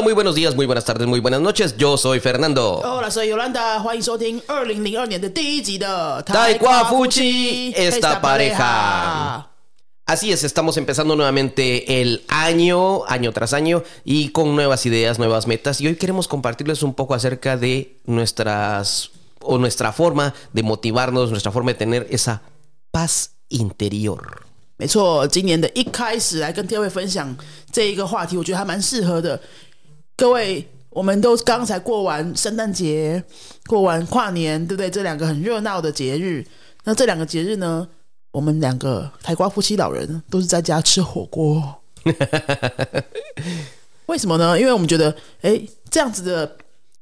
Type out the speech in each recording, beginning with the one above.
Hola, muy buenos días, muy buenas tardes, muy buenas noches. Yo soy Fernando. Hola, soy Yolanda，欢迎收听二零零二年的第一集的太瓜夫妻 esta pareja。Así es, estamos empezando nuevamente el año, año tras año, y con nuevas ideas, nuevas metas. Y hoy queremos compartirles un poco acerca de nuestras o nuestra forma de motivarnos, nuestra forma de tener esa paz interior. 没错，今年的一开始来跟各位分享这一个话题，我觉得还蛮适合的。 各位，我们都刚才过完圣诞节，过完跨年，对不对？这两个很热闹的节日。那这两个节日呢，我们两个台瓜夫妻老人都是在家吃火锅。为什么呢？因为我们觉得，哎，这样子的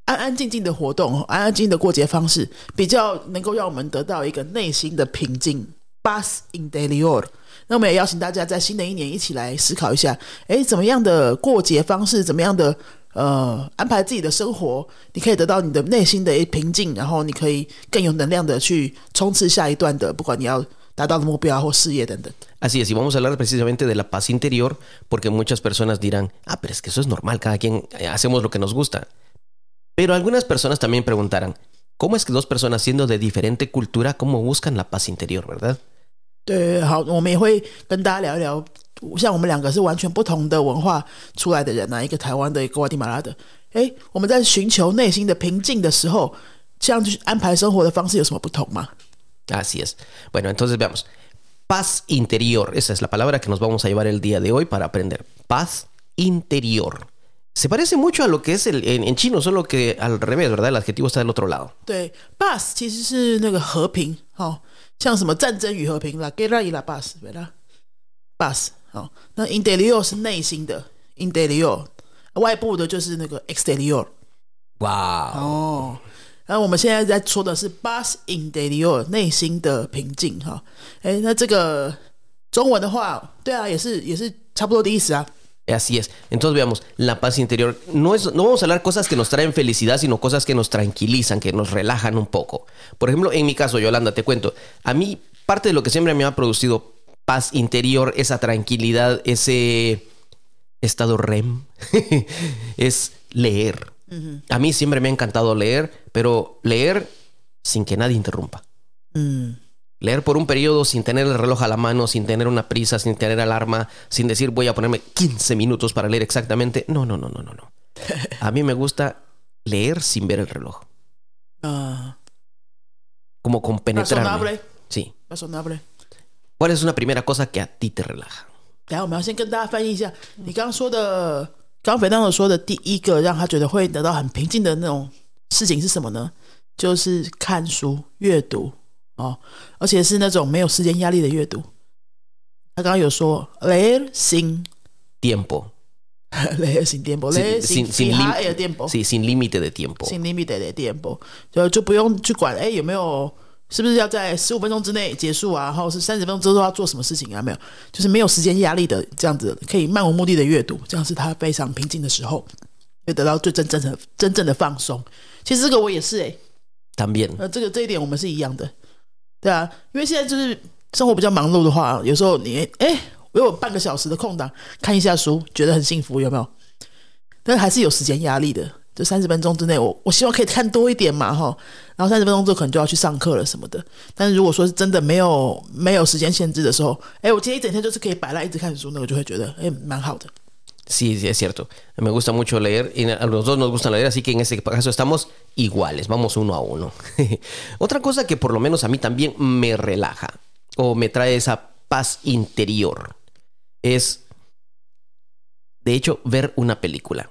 安安静静的活动，安安静静的过节方式，比较能够让我们得到一个内心的平静。Bus in daily order。那我们也邀请大家在新的一年一起来思考一下，哎，怎么样的过节方式，怎么样的呃安排自己的生活，你可以得到你的内心的平静，然后你可以更有能量的去冲刺下一段的，不管你要达到的目标或事业等等。Así es, y vamos a hablar precisamente de la paz interior, porque muchas personas dirán, ah, pero es que eso es normal, cada quien hacemos lo que nos gusta. Pero algunas personas también preguntarán, ¿cómo es que dos personas siendo de diferente cultura, cómo buscan la paz interior, verdad? 对，好，我们也会跟大家聊一聊， 像我们两个是完全不同的文化出来的人啊，一个台湾的，一个瓜地马拉的。哎，我们在寻求内心的平静的时候，这样去安排生活的方式有什么不同吗？Así es. Bueno, entonces veamos. Paz interior. Esa es la palabra que nos vamos a llevar el día de hoy para aprender. Paz interior. Se parece mucho a lo que es el, en, en chino, solo que al revés, ¿verdad? El adjetivo está del otro lado. 对，paz 其实是那个和平，哦。像什么战争与和平啦，guerra y la paz，对啦，paz 好，那 interior 是内心的，interior 外部的就是那个 exterior。哇哦，然后我们现在在说的是 paz interior 内心的平静哈。哎，那这个中文的话，对啊，也是也是差不多的意思啊。Así es. Entonces veamos, la paz interior no es, no vamos a hablar cosas que nos traen felicidad, sino cosas que nos tranquilizan, que nos relajan un poco. Por ejemplo, en mi caso, Yolanda, te cuento, a mí parte de lo que siempre me ha producido paz interior, esa tranquilidad, ese estado REM, es leer. A mí siempre me ha encantado leer, pero leer sin que nadie interrumpa. Mm. Leer por un periodo sin tener el reloj a la mano, sin tener una prisa, sin tener alarma, sin decir voy a ponerme 15 minutos para leer exactamente. No, no, no, no, no, no. A mí me gusta leer sin ver el reloj. Ah. Como con penetrarme. Sí. Razonable. ¿Cuál es una primera cosa que a ti te relaja? 来，我们要先跟大家翻译一下你刚刚说的，刚刚肥当的说的第一个让他觉得会得到很平静的那种事情是什么呢？就是看书、阅读。哦，而且是那种没有时间压力的阅读。他刚刚有说 leer sin tiempo，leer sin tiempo，leer sin sin límite de tiempo，sin límite de tiempo，就就不用去管哎有没有是不是要在十五分钟之内结束啊，然后是三十分钟之后要做什么事情啊？没有，就是没有时间压力的这样子，可以漫无目的的阅读，这样是他非常平静的时候，会得到最真正的真正的放松。其实这个我也是哎，también，呃，这个这一点我们是一样的。对啊，因为现在就是生活比较忙碌的话，有时候你哎，我有半个小时的空档，看一下书，觉得很幸福，有没有？但是还是有时间压力的。就三十分钟之内，我我希望可以看多一点嘛，哈。然后三十分钟之后可能就要去上课了什么的。但是如果说是真的没有没有时间限制的时候，哎，我今天一整天就是可以摆烂一直看书，那我就会觉得哎，蛮好的。Sí, es cierto. Me gusta mucho leer y a los dos nos gusta leer, así que en este caso estamos iguales, vamos uno a uno. Otra cosa que por lo menos a mí también me relaja o me trae esa paz interior es, de hecho, ver una película.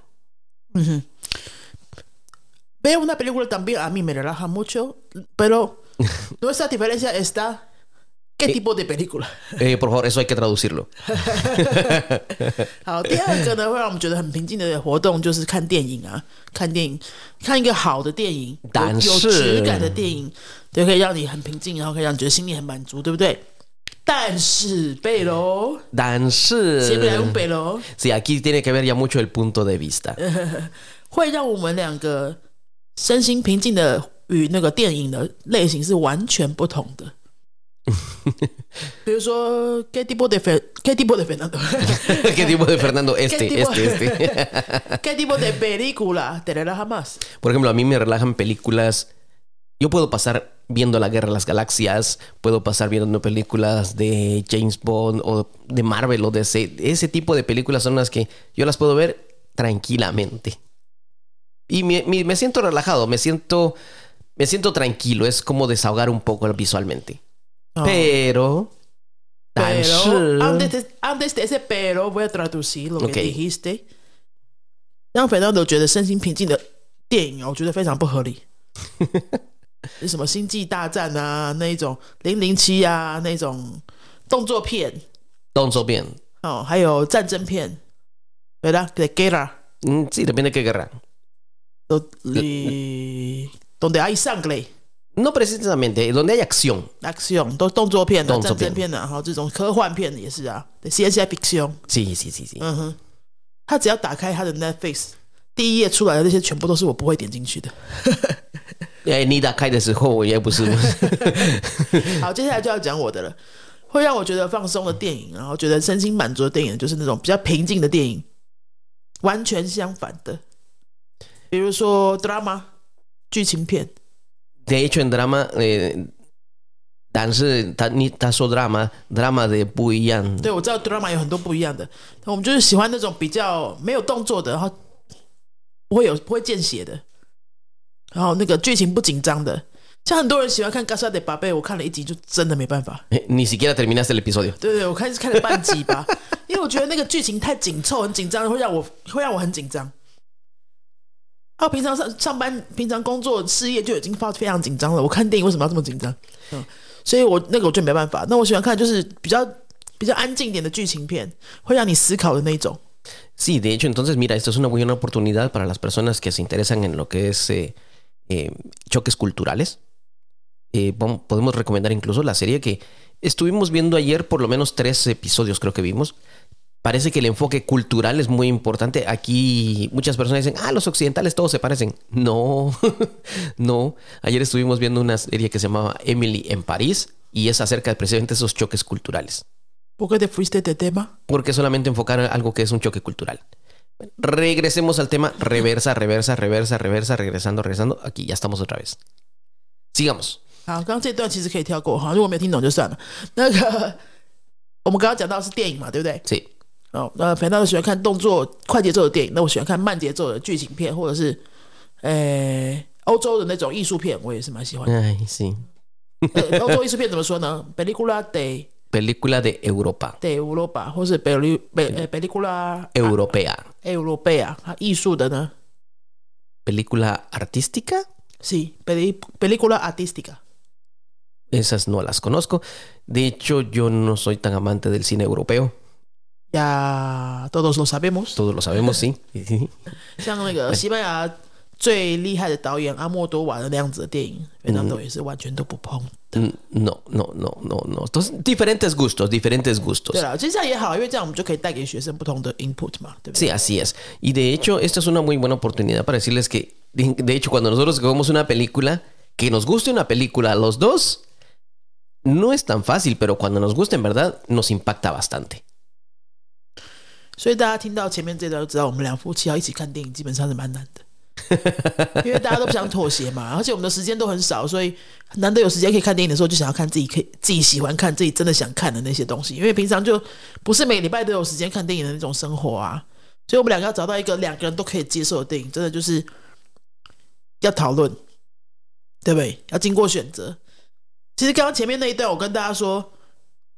Ver una película también a mí me relaja mucho, pero nuestra diferencia está ¿Qué tipo de película？哎，por favor, eso hay que traducirlo。好，第二个呢，会让我们觉得很平静的活动就是看电影啊，看电影，看一个好的电影，有质感的电影，就可以让你很平静，然后可以让你觉得心里很满足，对不对？但是贝罗，但是，siempre hay un pero。Sí, aquí tiene que ver ya mucho el punto de vista。会让我们两个 身心平静的与那个电影的类型是完全不同的。 比如说 ¿Qué tipo de Fer- qué tipo de Fernando? ¿Qué tipo de Fernando? Este, ¿Qué tipo? este, este. ¿Qué tipo de película te relaja más? Por ejemplo, a mí me relajan películas. Yo puedo pasar viendo La Guerra de las Galaxias, puedo pasar viendo películas de James Bond o de Marvel o de ese, ese tipo de películas son las que yo las puedo ver tranquilamente. Y me, me- me siento relajado, me siento, me siento tranquilo, es como desahogar un poco visualmente. Oh. Pero...但是 Pero antes de, antes de ese pero voy a traducir lo que Ok. dijiste，让 Fernando 觉得身心平静的电影，我觉得非常不合理。是什么星际大战啊，那一种零零七啊，那种动作片动作片，哦，还有战争片，¿verdad? De guerra， mm, sí, depende de qué guerra. 都里 donde hay sangre。No precisamente, donde hay acción. action 都动作片的、动作片战争片的，然后这种科幻片也是啊对，CSI fiction，Sí, sí, sí, sí. 嗯哼，他只要打开他的 Netflix，第一页出来的那些全部都是我不会点进去的。Eh, ni da Kai de ese juego, ya pusimos. 好，接下来就要讲我的了。会让我觉得放松的电影，然后觉得身心满足的电影，就是那种比较平静的电影。完全相反的，比如说 drama 剧情片，De hecho, en drama, 呃。但是他你他说 drama drama 的也不一样，对我知道 drama 有很多不一样的，我们就是喜欢那种比较没有动作的，然后不会有不会见血的，然后那个剧情不紧张的。像很多人喜欢看《de Papel》，我看了一集就真的没办法。Eh, ni siquiera terminaste el episodio. 对对，我看是看了半集吧，因为我觉得那个剧情太紧凑、很紧张，会让我会让我很紧张。啊，平常上上班、平常工作、事业就已经发非常紧张了，我看电影为什么要这么紧张？嗯，所以我那个我就没办法。那我喜欢看就是比较比较安静一点的剧情片，会让你思考的那种。 Sí, de hecho, entonces mira, esto es una buena oportunidad para las personas que se interesan en lo que es eh, eh, choques culturales. Eh, vam- podemos recomendar incluso la serie que estuvimos viendo ayer, por lo menos tres episodios creo que vimos. Parece que el enfoque cultural es muy importante. Aquí muchas personas dicen, ah, los occidentales todos se parecen. No, no. Ayer estuvimos viendo una serie que se llamaba Emily en París y es acerca de precisamente esos choques culturales. ¿Por qué te fuiste de tema? porque solamente enfocar algo que es un choque cultural. Regresemos al tema reversa, reversa, reversa, reversa, regresando, regresando. Aquí ya estamos otra vez. Sigamos. 好，刚刚这段其实可以跳过哈，如果没有听懂就算了。那个我们刚刚讲到的是电影嘛，对不对？ Sí. 哦，那肥皂喜欢看动作快节奏的电影，那我喜欢看慢节奏的剧情片，或者是呃欧洲的那种艺术片，我也是蛮喜欢的。 Ay, sí. 呃欧洲艺术片怎么说呢？película de Película de Europa. de Europa，或是 peli 北呃 película Europea. europea，它艺术的呢 Película artística. 是 peli película artística。 Esas no las conozco. De hecho, yo no soy tan amante del cine europeo. 呀，todos lo sabemos。 Todos lo sabemos, sí. 像那个西班牙最厉害的导演阿莫多瓦的那样子的电影，非常多也是完全都不碰。 Mm, No, no, no, no, no. Entonces, diferentes gustos, diferentes gustos. 对了，其实这样也好，因为这样我们就可以带给学生不同的 input 嘛，对不对？ Sí, así es. Y de hecho, esta es una muy buena oportunidad para decirles que, de de hecho, cuando nosotros vemos una película, que nos guste una película a los dos, no es tan fácil, pero cuando nos gusta en verdad, nos impacta bastante. 所以大家听到前面这段就知道，我们两夫妻要一起看电影，基本上是蛮难的。因为大家都不想妥协嘛，而且我们的时间都很少，所以难得有时间可以看电影的时候，就想要看自己可以自己喜欢看、自己真的想看的那些东西。因为平常就不是每礼拜都有时间看电影的那种生活啊，所以我们两个要找到一个两个人都可以接受的电影，真的就是要讨论，对不对？要经过选择。其实刚刚前面那一段，我跟大家说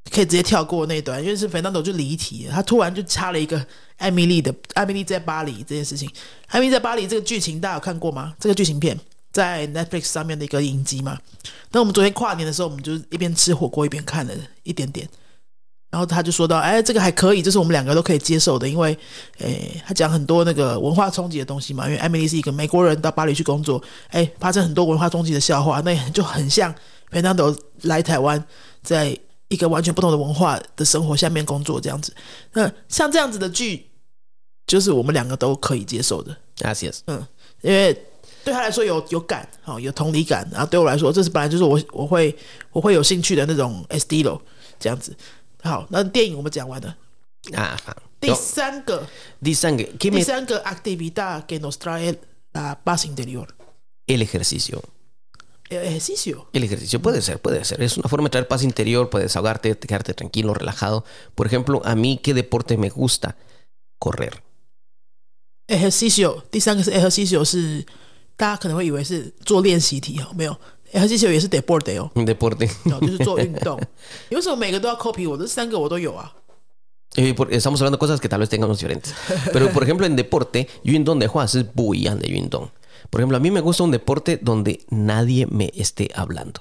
可以直接跳过那段，因为是费南多就离题，他突然就插了一个艾米丽的艾米丽在巴黎这件事情。艾米丽在巴黎这个剧情大家有看过吗？这个剧情片在 Netflix 上面的一个影集嘛。那我们昨天跨年的时候，我们就一边吃火锅一边看了一点点。然后他就说到，哎，这个还可以，这是我们两个都可以接受的，因为，哎，他讲很多那个文化冲击的东西嘛。因为艾米丽是一个美国人到巴黎去工作，哎，发生很多文化冲击的笑话，那就很像费南多来台湾，在一个完全不同的文化的生活下面工作这样子。那像这样子的剧，就是我们两个都可以接受的。Yes, yes 嗯，因为对他来说有有感，好、有同理感，然后对我来说，这是本来就是我我会我会有兴趣的那种 estilo 这样子。好，那电影我们讲完了，Ajá. 第三个 dicen que, que 第三个 actividad que nos trae la paz interior el ejercicio. el ejercicio El ejercicio puede ser, puede ser. Es una forma de traer paz interior, puedes desahogarte, quedarte tranquilo, relajado. Por ejemplo, a mí, ¿qué deporte me gusta? Correr. ejercicio 第三个是 ejercicio 是大家可能会以为是做练习题哦，没有 ejercicio 也是 deporte 哦， Un deporte. 哦就是做运动。你为什么每个都要 copy 我？这三个我都有啊。 Eh, por- Estamos hablando de cosas que tal vez tengamos diferentes. Pero, por ejemplo, en deporte, yo en donde juegas es buian de Yundong. Por ejemplo, a mí me gusta un deporte donde nadie me esté hablando.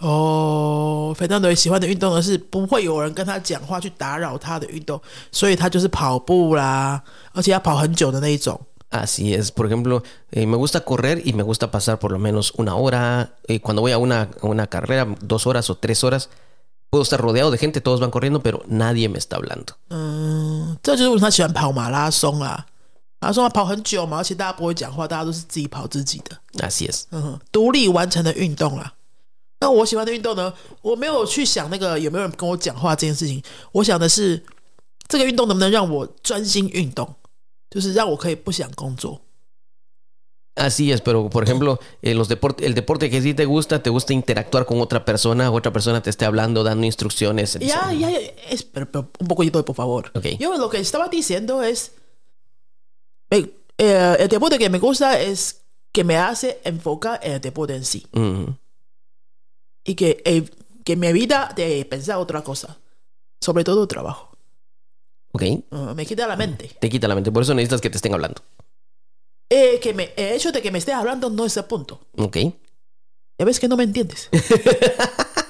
哦，肥当德喜欢的运动呢是不会有人跟他讲话去打扰他的运动，所以他就是跑步啦，而且要跑很久的那一种。 Así es, por ejemplo, eh, me gusta correr y me gusta pasar por lo menos una hora. Eh, cuando voy a una, a una carrera, dos horas o tres horas, puedo estar rodeado de gente, todos van corriendo, pero nadie me está hablando. 嗯，这就是为什么他喜欢跑马拉松啦。 马拉松要跑很久嘛，而且大家不会讲话，大家都是自己跑自己的，Así es. 嗯哼，独立完成的运动啊。那我喜欢的运动呢，我没有去想那个有没有人跟我讲话这件事情，我想的是这个运动能不能让我专心运动，就是让我可以不想工作。Así es, pero por ejemplo, eh, los deport- el deporte que sí te gusta, te gusta interactuar con otra persona, otra persona te esté hablando, dando instrucciones. Ya, ya, ya, un poquito, por favor. Okay. Yo lo que estaba diciendo es, me- eh, el deporte que me gusta es que me hace enfocar en el deporte en sí Mm, y que, eh, que me evita de pensar otra cosa, sobre todo trabajo. ok, Uh, me quita la mente. te quita la mente, por eso necesitas que te estén hablando. Eh, que me, el hecho de que me estés hablando no es el punto. Ok, Ya ves que no me entiendes.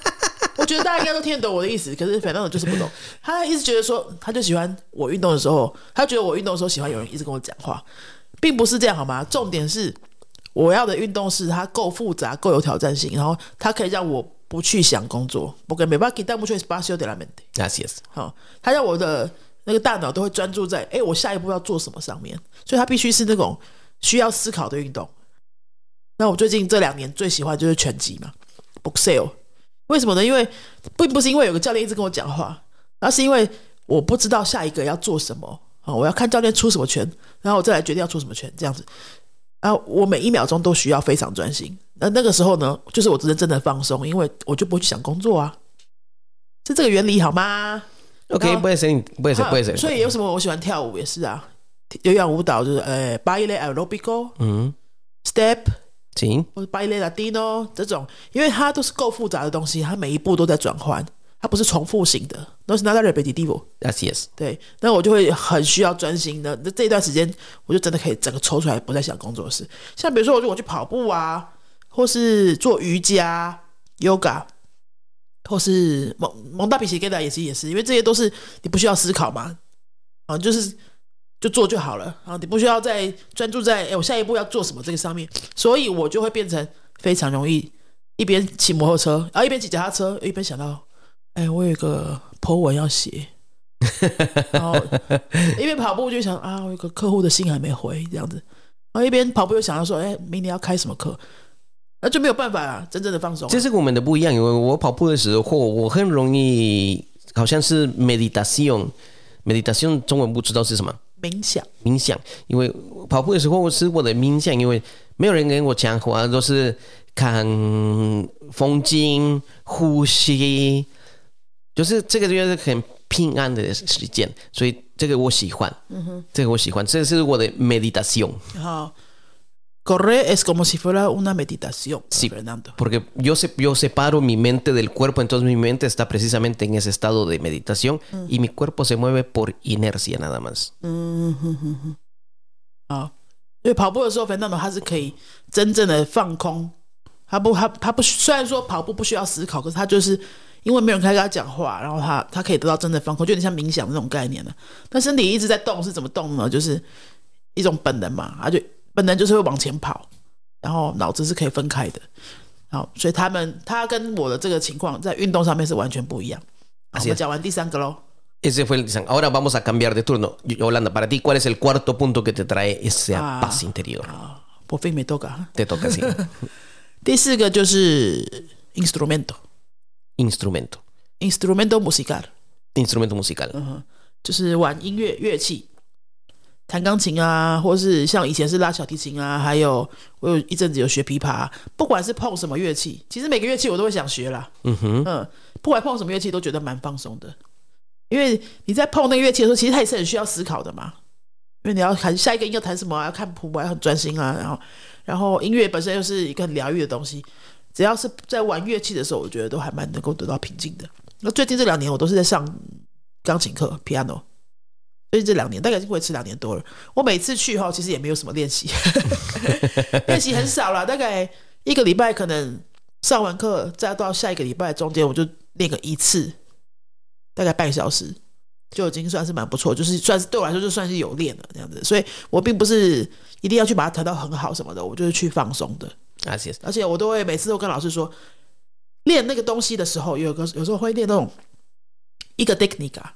我觉得大家应该都听得懂我的意思，可是反正我就是不懂。他一直觉得说，他就喜欢我运动的时候，他觉得我运动的时候喜欢有人一直跟我讲话，并不是这样好吗？重点是我要的运动是它够复杂、够有挑战性，然后它可以让我不去想工作。porque me va a quitar mucho espacio de la mente。así es. 好，他让我的那个大脑都会专注在，哎，我下一步要做什么上面，所以它必须是那种需要思考的运动。那我最近这两年最喜欢就是拳击嘛，boxeo。为什么呢？因为并不是因为有个教练一直跟我讲话，而是因为我不知道下一个要做什么啊，我要看教练出什么拳，然后我再来决定要出什么拳，这样子。然后我每一秒钟都需要非常专心。那那个时候呢，就是我真正的放松，因为我就不会去想工作啊，是这个原理好吗？Ok, No. puede ser, puede ser, 啊 puede ser. 所以有什么我喜欢跳舞也是啊，有氧舞蹈就是呃，baile aerobico、Mm, step sí, 或者 baile latino 这种，因为它都是够复杂的东西，它每一步都在转换，它不是重复型的，都是 nada repetitivo。así es. 对，那我就会很需要专心的。那这一段时间，我就真的可以整个抽出来，不再想工作室。像比如说，我如果去跑步啊，或是做瑜伽、yoga，或是蒙蒙大比奇给的也是也是，因为这些都是你不需要思考嘛，啊，就是就做就好了。啊，你不需要再专注在哎我下一步要做什么这个上面，所以我就会变成非常容易一边骑摩托车，然后一边骑脚踏车，一边想到，哎，我有一个 po 文要写。然后一边跑步就想啊，我有个客户的信还没回，这样子。然后一边跑步又想到说，哎，明年要开什么课，那就没有办法啊，真正的放松啊、这是跟我们的不一样，因为我跑步的时候，我很容易好像是 meditation，meditation 中文不知道是什么，冥想。冥想。因为跑步的时候是我的冥想，因为没有人跟我讲话，都是看风景、呼吸，就是这个就是很平安的时间，所以这个我喜欢。这个我喜欢，这是我的后 correr es como si fuera una meditación, Sí. Fernando. Porque yo, se- yo separo mi mente del cuerpo, entonces mi mente está precisamente en ese estado de meditación y mi cuerpo se mueve por inercia nada más. 好，因为跑步的时候，Fernando 他是可以真正的放空，他不他他不虽然说跑步不需要思考，可是他就是因为没有人开跟他讲话，然后他他可以得到真的放空，就有点像冥想那种概念了。但身体一直在动是怎么动呢？就是一种本能嘛，他就 本能就是会往前跑，然后脑子是可以分开的。好，所以他们他跟我的这个情况在运动上面是完全不一样。好我们讲完第三个喽。Ese fue el Ahora vamos a cambiar de turno. Yolanda, para ti, ¿cuál es el cuarto punto que te trae esa Ah. paz interior? Por fin。me toca así. 第四个就是 instrumento Instrumento. instrumento musical，Instrumento musical. 嗯哼，就是玩音乐乐器，弹钢琴啊，或是像以前是拉小提琴啊，还有我有一阵子有学琵琶，不管是碰什么乐器，其实每个乐器我都会想学啦。Ujú. 嗯，不管碰什么乐器都觉得蛮放松的，因为你在碰那个乐器的时候，其实它也是很需要思考的嘛。因为你要弹下一个音要弹什么、啊，要看谱啊，要很专心啊。然后，然后音乐本身又是一个很疗愈的东西，只要是在玩乐器的时候，我觉得都还蛮能够得到平静的。那最近这两年我都是在上钢琴课 piano，最近这两年大概已经维持两年多了。我每次去哈，其实也没有什么练习，练习很少了，大概一个礼拜可能上完课，再到下一个礼拜中间，我就练个一次，大概半小时，就已经算是蛮不错，就是算是对我来说就算是有练了这样子。所以我并不是一定要去把它弹到很好什么的，我就是去放松的。Así es. 而且我都会每次都跟老师说，练那个东西的时候，有个有时候会练那种一个 technique 啊，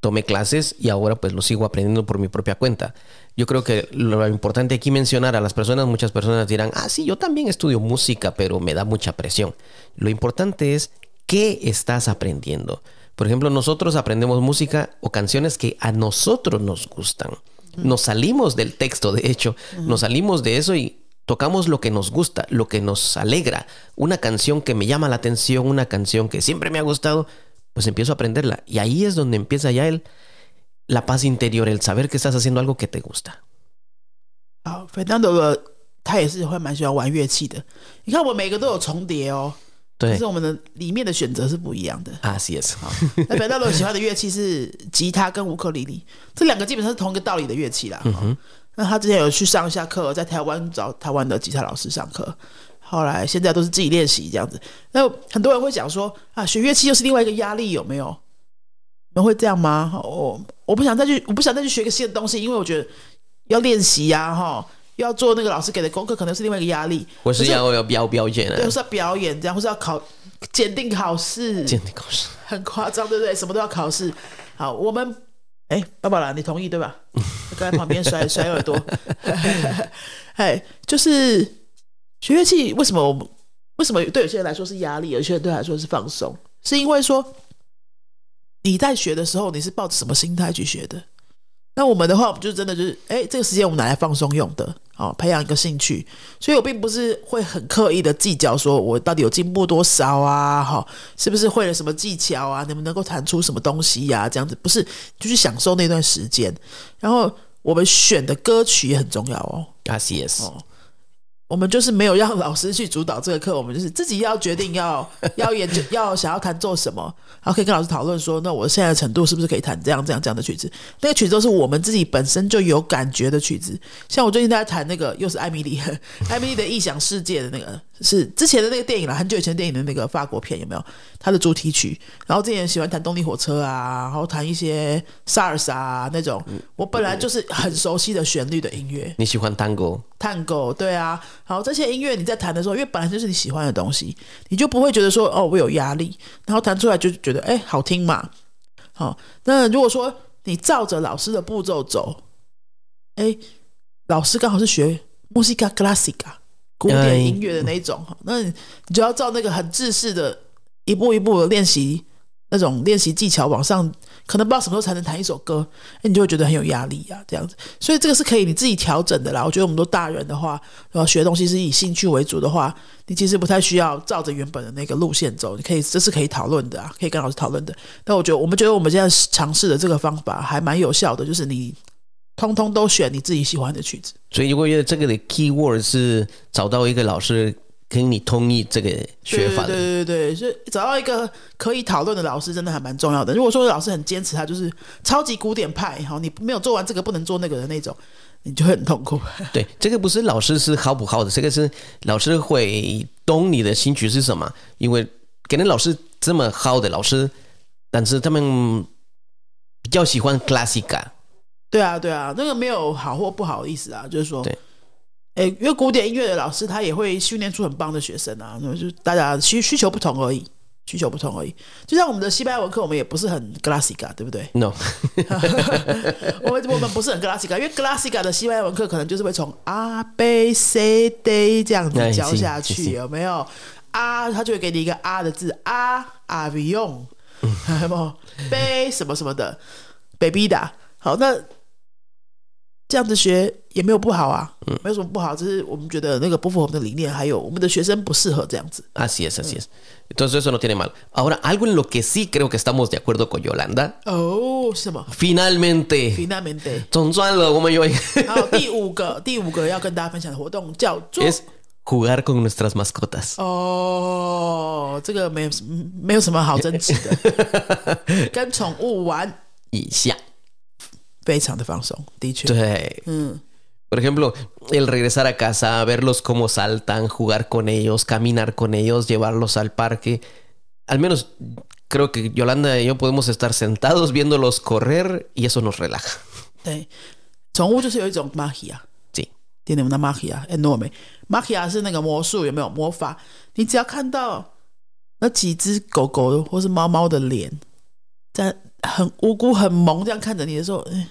Tomé clases y ahora pues lo sigo aprendiendo por mi propia cuenta. Yo creo que lo importante aquí mencionar a las personas, muchas personas dirán, ah, sí, yo también estudio música, pero me da mucha presión. Lo importante es qué estás aprendiendo. Por ejemplo, nosotros aprendemos música o canciones que a nosotros nos gustan. Nos salimos del texto, de hecho, nos salimos de eso y tocamos lo que nos gusta, lo que nos alegra. Una canción que me llama la atención, una canción que siempre me ha gustado, pues empiezo a aprenderla. Y ahí es donde empieza ya el, la paz interior, el saber que estás haciendo algo que te gusta. 好，Fernando 他也是会蛮喜欢玩乐器的。你看我每个都有重叠哦，可对是我们的里面的选择是不一样的。Así es. 那 Fernando 喜欢的乐器是吉他跟乌克丽丽，这两个基本上是同一个道理的乐器啦。哦那他之前有去上一下课，在台湾找台湾的吉他老师上课，后来现在都是自己练习这样子。那很多人会讲说啊，学乐器又是另外一个压力，有没有？你们会这样吗？我我不想再去，我不想再去学个新的东西，因为我觉得要练习呀，哈，要做那个老师给的功课，可能是另外一个压力。我是要要表表演啊，是要表演这样，或是要考检定考试，鉴定考试。很夸张，对不对？什么都要考试。好，我们哎，爸爸啦，你同意对吧？刚才旁边甩甩 耳朵，哎，就是学乐器为什么我们为什么对有些人来说是压力，有些人对他来说是放松？是因为说你在学的时候，你是抱着什么心态去学的？那我们的话，我们就真的就是，哎，这个时间我们拿来放松用的，哦，培养一个兴趣。所以我并不是会很刻意的计较，说我到底有进步多少啊，哈、是不是会了什么技巧啊，能不能够弹出什么东西呀、这样子不是，就去享受那段时间。然后我们选的歌曲也很重要哦。，Yes Yes，哦，我们就是没有让老师去主导这个课，我们就是自己要决定要 要研究要想要弹奏什么，然后可以跟老师讨论说，那我现在的程度是不是可以弹这样这样这样的曲子？那个曲子都是我们自己本身就有感觉的曲子。像我最近在弹那个，又是艾米丽，艾米丽的异想世界的那个，是之前的那个电影了，很久以前电影的那个法国片有没有？它的主题曲。然后之前喜欢弹动力火车啊，然后弹一些萨尔萨啊那种，我本来就是很熟悉的旋律的音乐。你喜欢 tango？探戈，对啊，好，这些音乐你在弹的时候，因为本来就是你喜欢的东西，你就不会觉得说哦我有压力，然后弹出来就觉得哎好听嘛。好，那如果说你照着老师的步骤走，哎，老师刚好是学 musica classica 古典音乐的那一种，那你你就要照那个很制式的一步一步的练习。那种练习技巧往上，可能不知道什么时候才能弹一首歌，哎，你就会觉得很有压力呀、这样子。所以这个是可以你自己调整的啦。我觉得我们都大人的话，然后学东西是以兴趣为主的话，你其实不太需要照着原本的那个路线走。你可以这是可以讨论的啊，可以跟老师讨论的。但我觉得我们觉得我们现在尝试的这个方法还蛮有效的，就是你通通都选你自己喜欢的曲子。所以我觉得这个的 key word 是找到一个老师跟你同意这个学法的。对对对对，所以找到一个可以讨论的老师，真的还蛮重要的。如果说老师很坚持，他就是超级古典派，好，你没有做完这个不能做那个的那种，你就会很痛苦。对，这个不是老师是好不好的，这个是老师会懂你的兴趣是什么。因为可能老师这么好的老师，但是他们比较喜欢 classica。对啊，对啊，那个没有好或不好的意思啊，就是说，对，哎，因为古典音乐的老师他也会训练出很棒的学生啊，那就大家需需求不同而已，需求不同而已。就像我们的西班牙文课，我们也不是很 classica，对不对？No，我们我们不是很 classica，因为 classica 的西班牙文课可能就是会从 A B C D 这样子哎教下去，有没有？啊，他就会给你一个啊的字啊，avion，有没有？杯什么什么的，baby 的。好，那这样子学也没有不好啊，没有什么不好，只是我们觉得那个不符合我们的理念，还有我们的学生不适合这样子。 así es, así es. Entonces eso no tiene mal. Ahora, algo en lo que sí creo que estamos de acuerdo con Yolanda. 哦，是什么 Finalmente. ？Finalmente。总算了，我们有一还有第五个，第五个要跟大家分享的活动叫做 es jugar con nuestras mascotas. 哦，这个没有没有什么好争执的，跟宠物玩一下。 非常的放松，的确，对。嗯， Por ejemplo, el regresar a casa, verlos cómo saltan, jugar con ellos, caminar con ellos, llevarlos al parque. Al menos creo que Yolanda y yo podemos estar sentados viéndolos correr y eso nos relaja. 对，宠物就是有一种 magia， Sí. 点点的 magia enorme。magia 是那个魔术，有没有魔法？你只要看到那几只狗狗或是猫猫的脸，在很无辜、很萌这样看着你的时候，哎，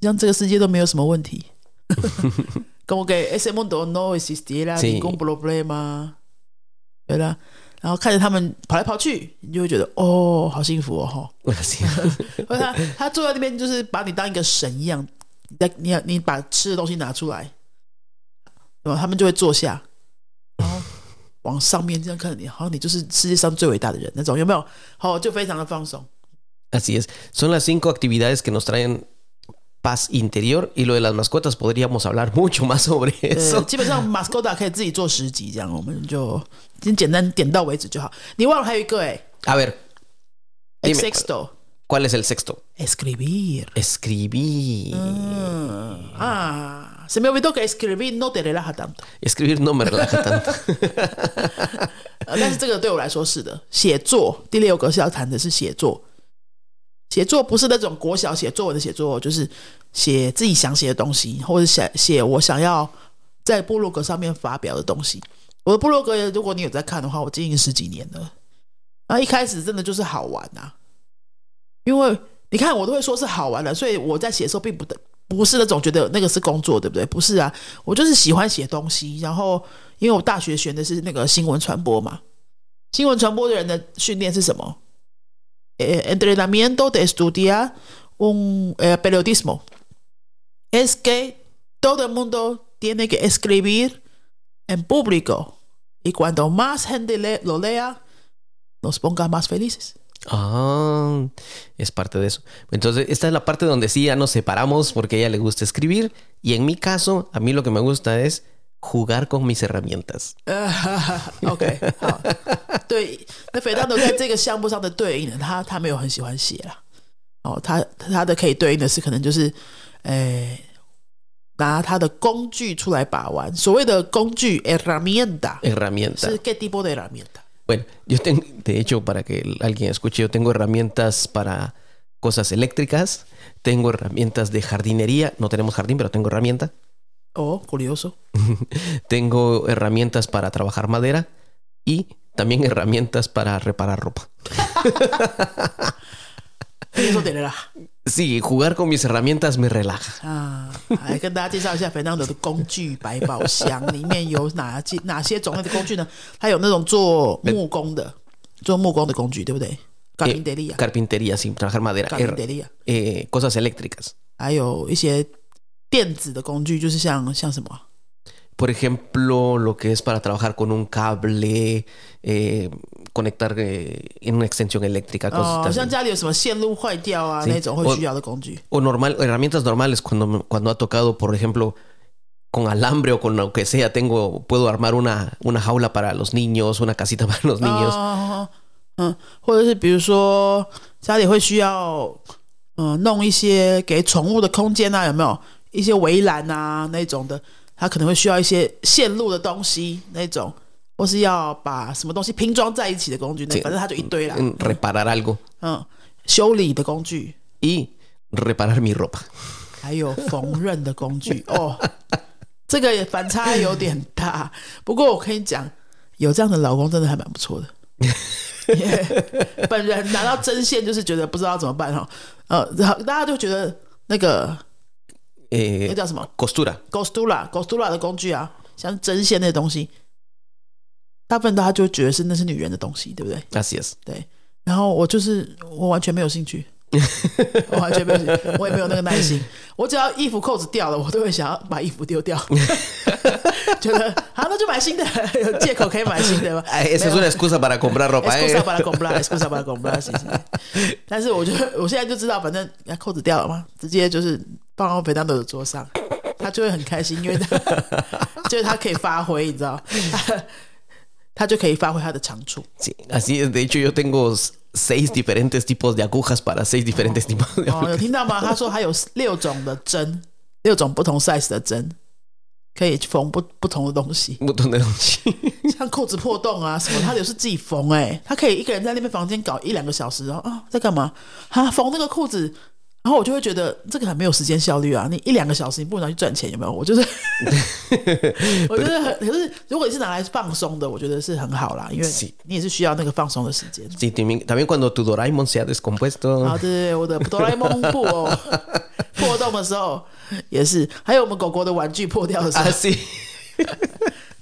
像这个世界都没有什么问题。como que ese mundo no existiera Sí. ningún problema，对啦。然后看着他们跑来跑去，你就会觉得哦，好幸福哦，哈。者他他坐在那边，就是把你当一个神一样，你在你要你把吃的东西拿出来，然后他们就会坐下，然后往上面这样看着你，好像你就是世界上最伟大的人那种，有没有？好，就非常的放松。Así es. Son las cinco actividades que nos traen paz interior y lo de las mascotas podríamos hablar mucho más sobre 呃， eso. 基本上 Mascoda 可以自己做十集，这样我们就先简单点到为止就好。你忘了还有一个哎 A ver, Dime. ，Sexto ¿cuál es el sexto? escribir。 Escribir. 嗯啊，se me olvidó que escribir no te relaja tanto。 Escribir no me relaja tanto. 呃，但是这个对我来说是的，写作第六个是要谈的是写作。 写作不是那种国小写作文的写作，就是写自己想写的东西，或者写写我想要在部落格上面发表的东西。我的部落格，如果你有在看的话，我经营十几年了。然后一开始真的就是好玩呐、因为你看我都会说是好玩的，所以我在写的时候并不的不是那种觉得那个是工作，对不对？不是啊，我就是喜欢写东西。然后因为我大学学的是那个新闻传播嘛，新闻传播的人的训练是什么？呃，entrenamiento de estudiar un eh, periodismo es que todo el mundo tiene que escribir en público y cuando más gente lo lea nos ponga más felices. Ah, es parte de eso. Entonces, esta es la parte donde sí ya nos separamos porque ella le gusta escribir y en mi caso, a mí lo que me gusta es jugar con mis herramientas. OK，好，对，那肥大头在这个项目上的对应呢，他他没有很喜欢写啦。哦，他他的可以对应的是可能就是，诶，拿他的工具出来把玩。所谓的工具 herramienta Herramienta. 是 qué tipo de herramienta？ Bueno, yo tengo, de hecho, para que alguien escuche, yo tengo herramientas para cosas eléctricas, tengo herramientas de jardinería, no tenemos jardín, pero tengo herramienta, 哦，curioso。tengo herramientas para trabajar madera y también herramientas para reparar ropa. 你说对了啦。Sí, jugar con mis herramientas me relaja. 啊，来跟大家介绍一下 Fernando 的工具百宝箱，里面有哪几哪些种类的工具呢？它有那种做木工的，做木工的工具，对不对 c a r p i n t e r í a Carpintería, sin trabajar madera. c a r p i n t e Her- r í a eh, cosas eléctricas. 还有一些电子的工具，就是像像什么啊 Por ejemplo, lo que es para trabajar con un cable, eh, conectar eh, en una extensión eléctrica, 哦， cosas 像 así. 家里有什么线路坏掉啊 Sí. 那种会需要的工具。 O normal, herramientas normales cuando, me- cuando ha tocado, por ejemplo, con alambre o con lo que sea, tengo, puedo armar una, una jaula para los niños, una casita para los niños. 哦，嗯，或者是比如说家里会需要，嗯、弄一些给宠物的空间啊，有没有 一些围栏啊那种的？它可能会需要一些线路的东西那种，或是要把什么东西拼装在一起的工具，那反正它就一堆啦。en reparar algo 嗯，修理的工具，y reparar mi ropa. 还有缝纫的工具哦。这个反差有点大，不过我跟你讲，有这样的老公真的还蛮不错的。本人拿到针线就是觉得不知道怎么办哈，呃，然后大家就觉得那个 Eh, 那叫什么？GOSTURA，GOSTURA，GOSTURA 的工具啊，像针线那些东西，大部分大家就觉得是那是女人的东西，对不对？？Yes，yes 对。然后我就是我完全没有兴趣，我完全没有，我也没有那个耐心。我只要衣服扣子掉了，我都会想要把衣服丢掉，觉得好那就买新的，有借口可以买新的嘛。Eh, Esa es una excusa para comprar ropa. ¿eh? excusa para comprar，excusa para comprar。但是我觉得我现在就知道，反正那扣子掉了嘛，直接就是放到肥当的桌上，他就会很开心，因为他就是他可以发挥，你知道，他他就可以发挥他的长处。Así. De hecho, yo tengo seis diferentes tipos de agujas para seis diferentes tipos de 哦，有听到吗？他说还有六种的针，六种不同 size 的针，可以缝不不同的东西，un montón de 东西。像裤子破洞啊什么，他也是自己缝哎、他可以一个人在那边房间搞一两个小时，然后啊在干嘛？啊缝那个裤子。然后我就会觉得这个很没有时间效率啊！你一两个小时，你不能拿去赚钱，有没有？我就是，我觉得很，可是如果你是拿来放松的，我觉得是很好啦，因为你也是需要那个放松的时间。Sí, también, cuando tu Doraemon se ha descompuesto. 啊，对对对，我的哆啦 A 梦破、哦破洞的时候也是，还有我们狗狗的玩具破掉的时候.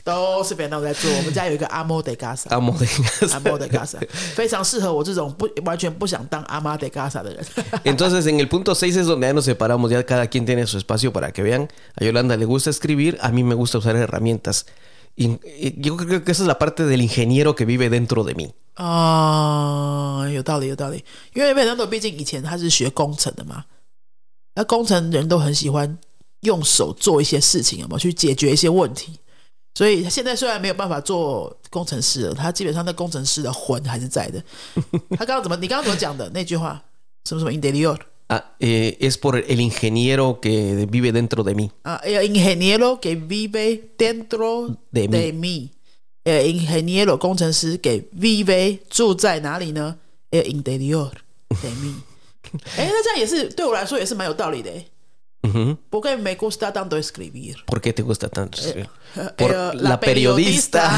都是别人在做。我们家有一个阿莫德嘎萨， Amo de 阿 casa. 莫德嘎萨非常适合我这种不完全不想当阿妈德嘎萨的人。 Entonces, en el punto 6 es donde ya nos separamos, ya cada quien tiene su espacio para que vean. A Yolanda le gusta escribir, a mí me gusta usar herramientas. Y, y yo creo que esa es la parte del ingeniero que vive dentro de mí. 啊，有道理，有道理。因为贝南朵毕竟以前他是学工程的嘛，那工程人都很喜欢用手做一些事情，有没有去解决一些问题？ 所以现在虽然没有办法做工程师了，他基本上那工程师的魂还是在的。他刚刚怎么？你刚刚怎么讲的那句话？什么什么 interior Ah, eh, es por el ingeniero que vive dentro de mí. 啊？El ingeniero que vive dentro De de mí。El ingeniero 工程师给 vive 住在哪里呢？El interior de mí。哎，那这样也是对我来说也是蛮有道理的诶。Porque me gusta tanto escribir。¿Por qué te gusta tanto? escribir? Eh, Por la la periodista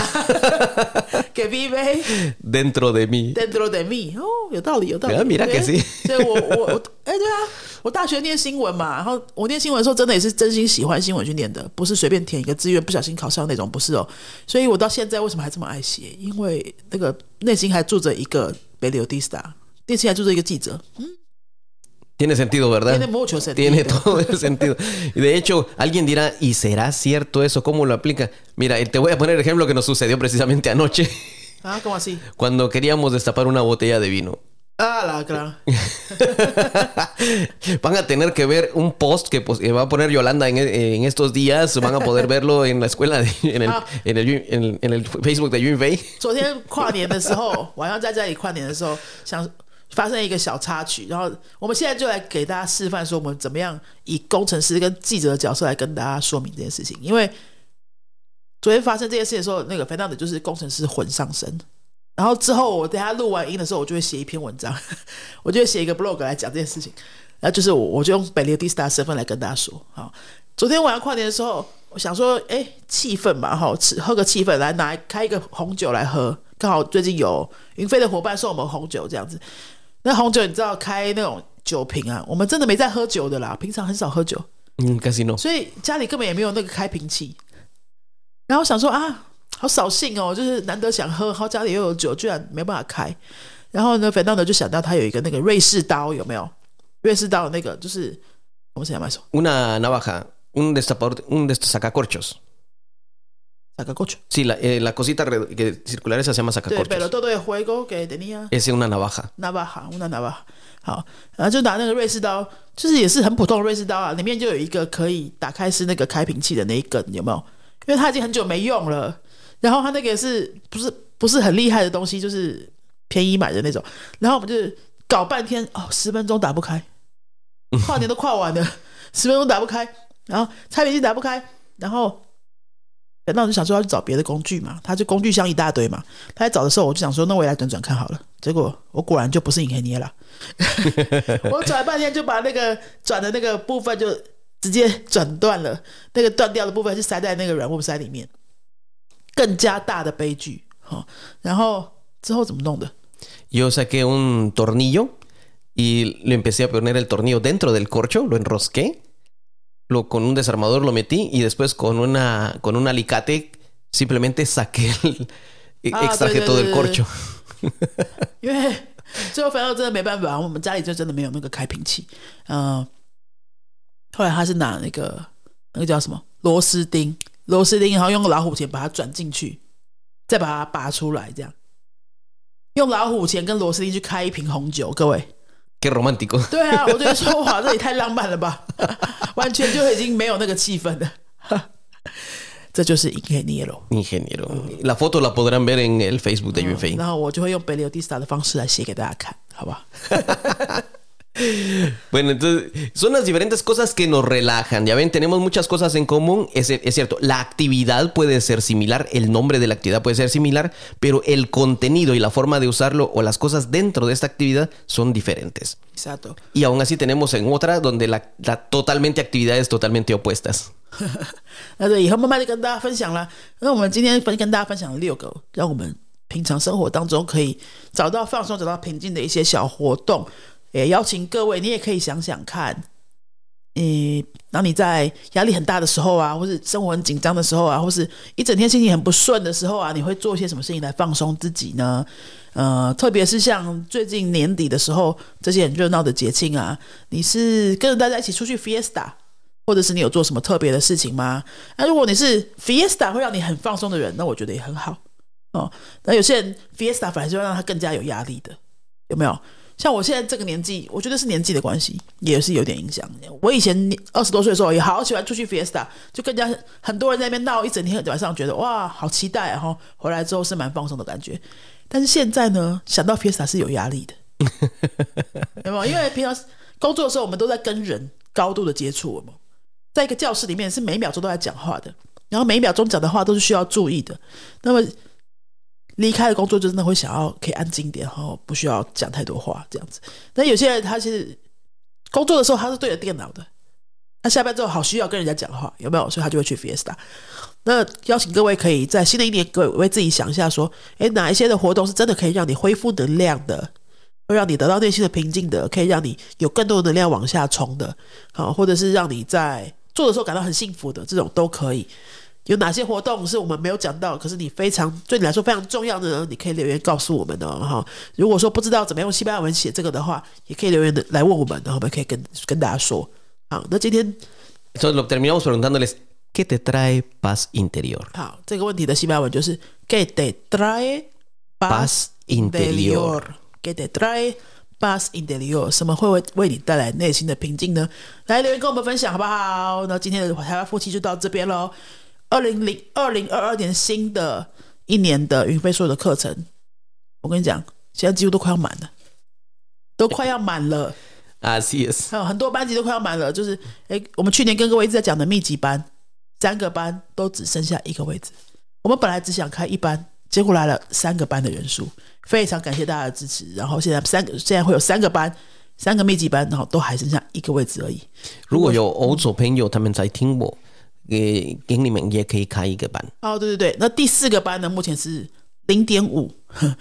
que vive dentro de mí. dentro de mí，哦，有道理，有道理。Ah, mira que 对 sí 所以我我我，哎，对啊，我大学念新闻嘛，然后我念新闻的时候，真的也是真心喜欢新闻去念的，不是随便填一个志愿不小心考上那种，不是哦。所以我到现在为什么还这么爱写？因为那个内心还住着一个 periodista，内心还住着一个记者，Tiene sentido, ¿verdad? Tiene mucho sentido. Tiene todo el sentido. Y de hecho, alguien dirá, ¿y será cierto eso? ¿Cómo lo aplica? Mira, eh, te voy a poner el ejemplo que nos sucedió precisamente anoche. Ah, ¿cómo así? Cuando queríamos destapar una botella de vino. Ah, la claro. van a tener que ver un post que, pues, eh, va a poner Yolanda en, eh, en, estos días. Van a poder verlo en la escuela, de, en, el, ah. en, el, en, el, en, el, Facebook de Yunfei. 发生一个小插曲，然后我们现在就来给大家示范，说我们怎么样以工程师跟记者的角色来跟大家说明这件事情。因为昨天发生这件事情的时候，那个 fund 就是工程师魂上身。然后之后我等下录完音的时候，我就会写一篇文章，我就会写一个 blog 来讲这件事情。然后就是我，我就用北流 d i s t a 身份来跟大家说。好，昨天晚上跨年的时候，我想说，哎，气氛嘛，哈，吃喝个气氛，来拿开一个红酒来喝。刚好最近有云飞的伙伴送我们红酒，这样子。那红酒你知道开那种酒瓶啊，我们真的没在喝酒的啦，平常很少喝酒，Mm, no. 所以家里根本也没有那个开瓶器。然后想说啊，好扫兴哦，就是难得想喝，然后家里又有酒，居然没办法开。然后呢，粉道呢就想到他有一个那个瑞士刀，有没有？瑞士刀那个就是我们想买什么？Una navaja, un destapador, un dest- sacacorchos. sacacorcho. Sí, la, eh, la cosita que circular esa se llama 对 sacacorchos. pero todo el juego que tenía Es una navaja. navaja una navaja，好，然后就拿那个瑞士刀，就是也是很普通的瑞士刀啊，里面就有一个可以打开是那个开瓶器的那一根，有没有？因为它已经很久没用了，然后它那个也是不是不是很厉害的东西，就是便宜买的那种，然后我们就搞半天哦，十分钟打不开，跨年都跨完了，十分钟打不开，然后开瓶器打不开，然后。那我就想说要去找别的工具嘛，他就工具箱一大堆嘛。他在找的时候，我就想说，那我也来转转看好了。结果我果然就不是影黑捏了，我转半天就把那个转的那个部分就直接 转断了，那个断掉的部分是塞在那个软木塞里面，更加大的悲剧。好、然后之后怎么弄的？Yo saqué un tornillo y le empecé a poner el tornillo dentro del corcho, lo enrosqué, lo, con un desarmador lo metí y después con, una, con un alicate simplemente saqué el, e- Ah, extraje todo el corcho. 因为最后反正真的没办法，我们家里就真的没有那个开瓶器。嗯、后来他是拿那个那个叫什么螺丝钉，螺丝钉，然后用老虎钳把它转进去，再把它拔出来，这样用老虎钳跟螺丝钉去开一瓶红酒，各位。Qué romántico. 对啊，我觉得说哇，这也太浪漫了吧，完全就已经没有那个气氛了。这就是 ingeniero。Ingeniero. La foto la podrán ver en el Facebook de Yunfei. 然后我就会用 b e l i o d i s t a 的方式来写给大家看，好不好？Bueno, entonces son las diferentes cosas que nos relajan. Ya ven, tenemos muchas cosas en común. Es, es cierto, la actividad puede ser similar, el nombre de la actividad puede ser similar, pero el contenido y la forma de usarlo o las cosas dentro de esta actividad son diferentes. Exacto。 Y aún así tenemos en otra donde la, la totalmente actividades totalmente opuestas. 那对，以后慢慢的跟大家分享啦。那我们今天分跟大家分享了六个，让我们平常生活当中可以找到放松、找到平静的一些小活动。 也邀请各位，你也可以想想看，诶，当你在压力很大的时候啊，或是生活很紧张的时候啊，或是一整天心情很不顺的时候啊，你会做些什么事情来放松自己呢？呃，特别是像最近年底的时候，这些很热闹的节庆啊，你是跟着大家一起出去 fiesta，或者是你有做什么特别的事情吗？那如果你是 fiesta 会让你很放松的人，那我觉得也很好哦。那有些人 fiesta 反而是会让他更加有压力的，有没有？像我现在这个年纪，我觉得是年纪的关系，也是有点影响。我以前二十多岁的时候，也好喜欢出去 fiesta，就更加很多人在那边闹一整天晚上，觉得哇好期待啊！哈，回来之后是蛮放松的感觉。但是现在呢，想到 fiesta 是有压力的，有没有？因为平常工作的时候，我们都在跟人高度的接触，我们？在一个教室里面是每秒钟都在讲话的，然后每秒钟讲的话都是需要注意的。那么离开了工作，就真的会想要可以安静一点，然后不需要讲太多话这样子。那有些人他其实工作的时候他是对着电脑的，他下班之后好需要跟人家讲话，有没有？所以他就会去 Fiesta。那邀请各位可以在新的一年，各位为自己想一下，说，诶，哪一些的活动是真的可以让你恢复能量的，会让你得到内心的平静的，可以让你有更多的能量往下冲的，好，或者是让你在做的时候感到很幸福的，这种都可以。有哪些活动是我们没有讲到，可是你非常对你来说非常重要的呢？你可以留言告诉我们的哈。如果说不知道怎么用西班牙文写这个的话，也可以留言的来问我们，然后我们可以跟跟大家说。好，那今天 Entonces lo terminamos preguntándoles, ¿qué te trae paz interior? 好这个问题的西班牙文就是 “que te trae Paz interior ”，“que te trae paz interior”，什么会为为你带来内心的平静呢？来留言跟我们分享好不好？那今天的台湾夫妻就到这边喽。二零零二零二二年新的一年的云飞所有的课程，我跟你讲，现在几乎都快要满了，都快要满了。Así es. 还有很多班级都快要满了，就是诶，我们去年跟各位一直在讲的密集班，三个班都只剩下一个位置。我们本来只想开一班，结果来了三个班的人数，非常感谢大家的支持。然后现在三个现在会有三个班，三个密集班，然后都还剩下一个位置而已。如果有欧洲朋友他们在听我，给给你们也可以开一个班。哦，对对对，那第四个班呢，目前是零点五，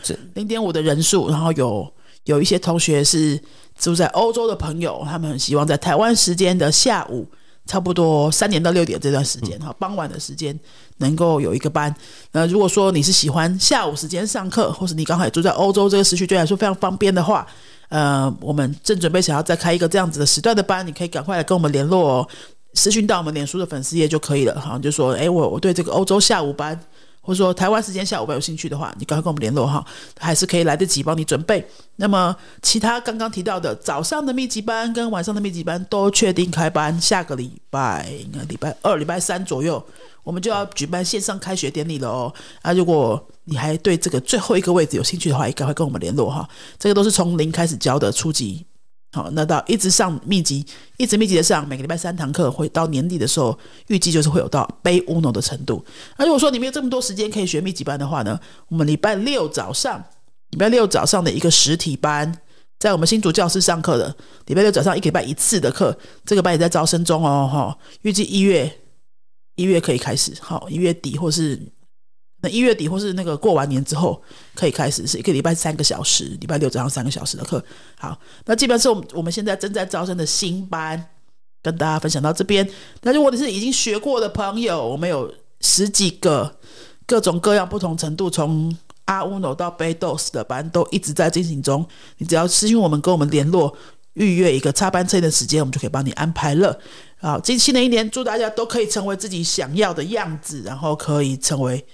是 零点五的人数，然后有有一些同学是住在欧洲的朋友，他们很希望在台湾时间的下午，差不多三点到六点这段时间，哈、傍晚的时间能够有一个班。那如果说你是喜欢下午时间上课，或是你刚好也住在欧洲这个时区对你来说非常方便的话，呃，我们正准备想要再开一个这样子的时段的班，你可以赶快来跟我们联络哦。私讯到我们脸书的粉丝页就可以了哈，就说哎，我我对这个欧洲下午班。或者说台湾时间下午班有兴趣的话，你赶快跟我们联络哈，还是可以来得及帮你准备。那么其他刚刚提到的早上的密集班跟晚上的密集班都确定开班，下个礼拜应该礼拜二、礼拜三左右，我们就要举办线上开学典礼了哦。啊，如果你还对这个最后一个位置有兴趣的话，也赶快跟我们联络哈。这个都是从零开始教的初级。好，那到一直上密集，一直密集的上，每个礼拜三堂课，会到年底的时候，预计就是会有到背 uno 的程度。那如果说你没有这么多时间可以学密集班的话呢，我们礼拜六早上，礼拜六早上的一个实体班，在我们新竹教室上课的，礼拜六早上一个礼拜一次的课，这个班也在招生中哦，哈，预计一月一月可以开始，好，一月底或是。一月底或是那个过完年之后可以开始，是一个礼拜三个小时，礼拜六早上三个小时的课。好，那基本上我们我们现在正在招生的新班，跟大家分享到这边。那如果你是已经学过的朋友，我们有十几个各种各样不同程度，从阿乌诺到贝多斯的班都一直在进行中。你只要私信我们，跟我们联络，预约一个插班车的时间，我们就可以帮你安排了。好，这新的一年，祝大家都可以成为自己想要的样子，然后可以成为。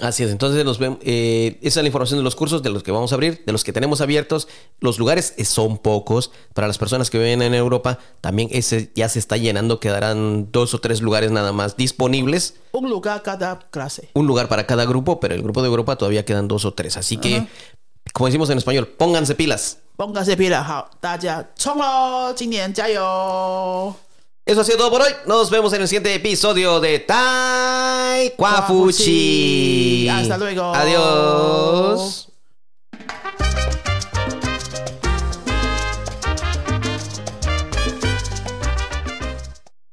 Así es, entonces los, eh, esa es la información de los cursos de los que vamos a abrir, de los que tenemos abiertos. Los lugares son pocos. Para las personas que viven en Europa, también ese ya se está llenando. Quedarán dos o tres lugares nada más disponibles. Un lugar cada clase. Un lugar para cada grupo, pero el grupo de Europa todavía quedan dos o tres. Así que, como decimos en español, pónganse pilas. Pónganse pilas. Eso ha sido todo por hoy. Nos vemos en el siguiente episodio de Tai Hasta luego. Adiós.